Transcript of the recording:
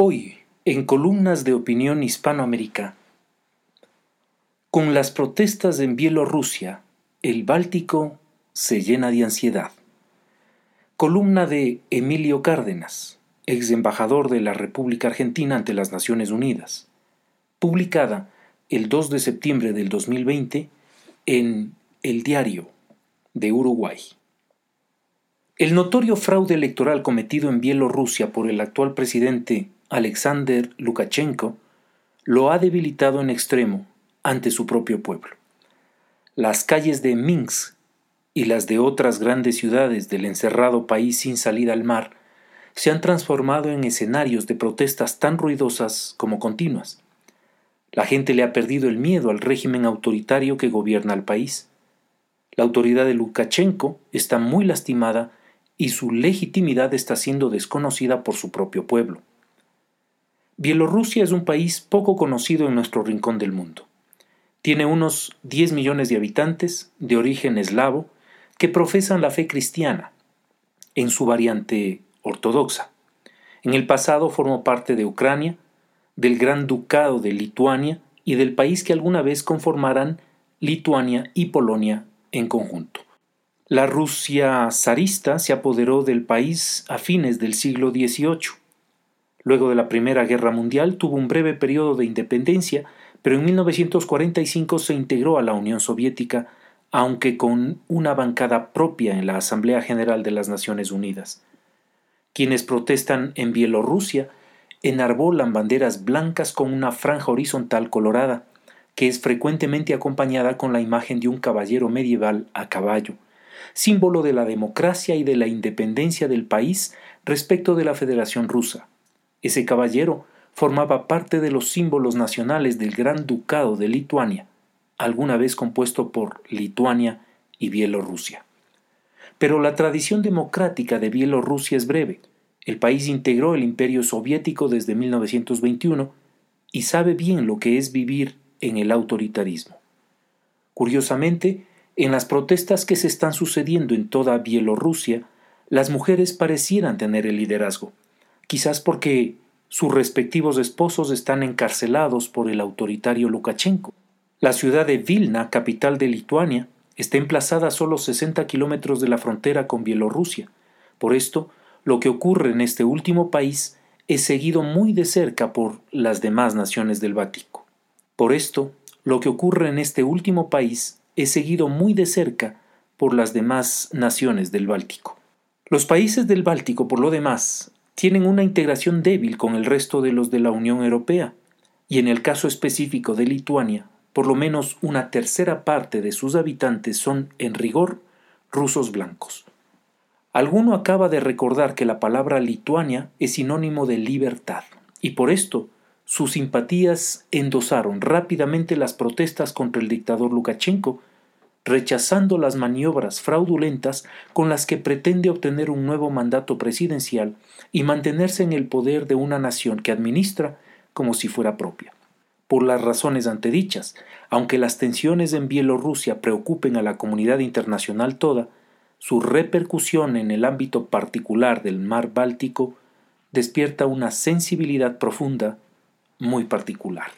Hoy, en columnas de opinión hispanoamérica, con las protestas en Bielorrusia, el Báltico se llena de ansiedad. Columna de Emilio Cárdenas, ex embajador de la República Argentina ante las Naciones Unidas, publicada el 2 de septiembre del 2020 en El Diario de Uruguay. El notorio fraude electoral cometido en Bielorrusia por el actual presidente Alexander Lukashenko lo ha debilitado en extremo ante su propio pueblo. Las calles de Minsk y las de otras grandes ciudades del encerrado país sin salida al mar se han transformado en escenarios de protestas tan ruidosas como continuas. La gente le ha perdido el miedo al régimen autoritario que gobierna el país. La autoridad de Lukashenko está muy lastimada y su legitimidad está siendo desconocida por su propio pueblo. Bielorrusia es un país poco conocido en nuestro rincón del mundo. Tiene unos 10 millones de habitantes de origen eslavo que profesan la fe cristiana en su variante ortodoxa. En el pasado formó parte de Ucrania, del Gran Ducado de Lituania y del país que alguna vez conformarán Lituania y Polonia en conjunto. La Rusia zarista se apoderó del país a fines del siglo XVIII Luego de la Primera Guerra Mundial tuvo un breve periodo de independencia, pero en 1945 se integró a la Unión Soviética, aunque con una bancada propia en la Asamblea General de las Naciones Unidas. Quienes protestan en Bielorrusia enarbolan banderas blancas con una franja horizontal colorada, que es frecuentemente acompañada con la imagen de un caballero medieval a caballo, símbolo de la democracia y de la independencia del país respecto de la Federación Rusa. Ese caballero formaba parte de los símbolos nacionales del Gran Ducado de Lituania, alguna vez compuesto por Lituania y Bielorrusia. Pero la tradición democrática de Bielorrusia es breve. El país integró el imperio soviético desde 1921 y sabe bien lo que es vivir en el autoritarismo. Curiosamente, en las protestas que se están sucediendo en toda Bielorrusia, las mujeres parecieran tener el liderazgo quizás porque sus respectivos esposos están encarcelados por el autoritario Lukashenko. La ciudad de Vilna, capital de Lituania, está emplazada a solo 60 kilómetros de la frontera con Bielorrusia. Por esto, lo que ocurre en este último país es seguido muy de cerca por las demás naciones del Báltico. Por esto, lo que ocurre en este último país es seguido muy de cerca por las demás naciones del Báltico. Los países del Báltico, por lo demás, tienen una integración débil con el resto de los de la Unión Europea, y en el caso específico de Lituania, por lo menos una tercera parte de sus habitantes son, en rigor, rusos blancos. Alguno acaba de recordar que la palabra Lituania es sinónimo de libertad, y por esto sus simpatías endosaron rápidamente las protestas contra el dictador Lukashenko rechazando las maniobras fraudulentas con las que pretende obtener un nuevo mandato presidencial y mantenerse en el poder de una nación que administra como si fuera propia. Por las razones antedichas, aunque las tensiones en Bielorrusia preocupen a la comunidad internacional toda, su repercusión en el ámbito particular del mar Báltico despierta una sensibilidad profunda muy particular.